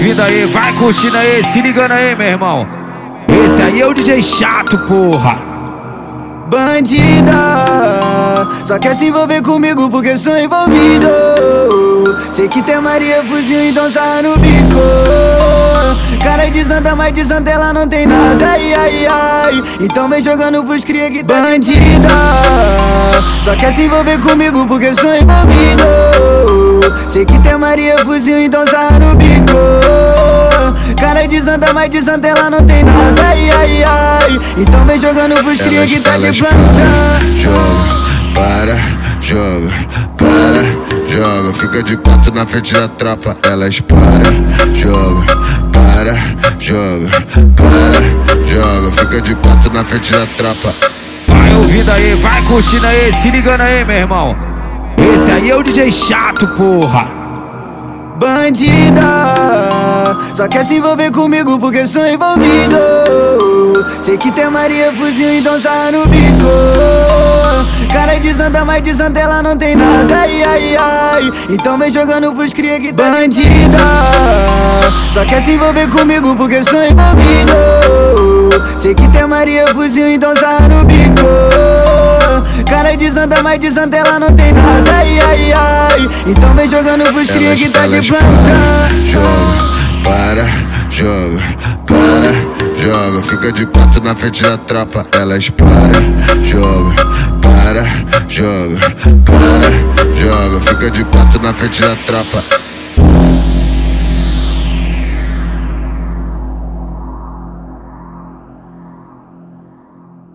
ouvindo aí, vai curtindo aí, se ligando aí, meu irmão. Esse aí é o DJ chato, porra. Bandida, só quer se envolver comigo porque sou envolvido. Sei que tem Maria fuzil, então sai no bico. Cara de santa, mas de santa ela não tem nada, ai ai ai. Então vem jogando pros cria que tá bandida. Só quer se envolver comigo porque sou envolvido. Sei que tem Maria fuzil, no bico. Cara de santa, mas de santa ela não tem nada, ai ai ai. Então vem jogando pros cria que tá de planta. Joga, para, joga, para, joga. Fica de quatro na frente da tropa. Elas para, joga, para, joga, para, joga. Fica de quatro na frente da tropa. Vai ouvindo aí, vai curtindo aí, se ligando aí, meu irmão. Esse aí é o DJ chato, porra. Bandida, só quer se envolver comigo porque sou envolvido. Sei que tem Maria fuzil, então sai no bico. Cara de santa, mas de santa ela não tem nada, ai ai ai. Então vem jogando pros cria que tá bandida. Só quer se envolver comigo porque sou envolvido. Sei que tem Maria fuzil, então sai no bico. Cara de santa, mas de santa ela não tem nada, ai ai ai. Então vem jogando pros cria que tá de planta. Para, joga, para, joga. Fica de quatro na frente da tropa. Elas para, joga, para, joga, para, joga. Fica de quatro na frente da tropa.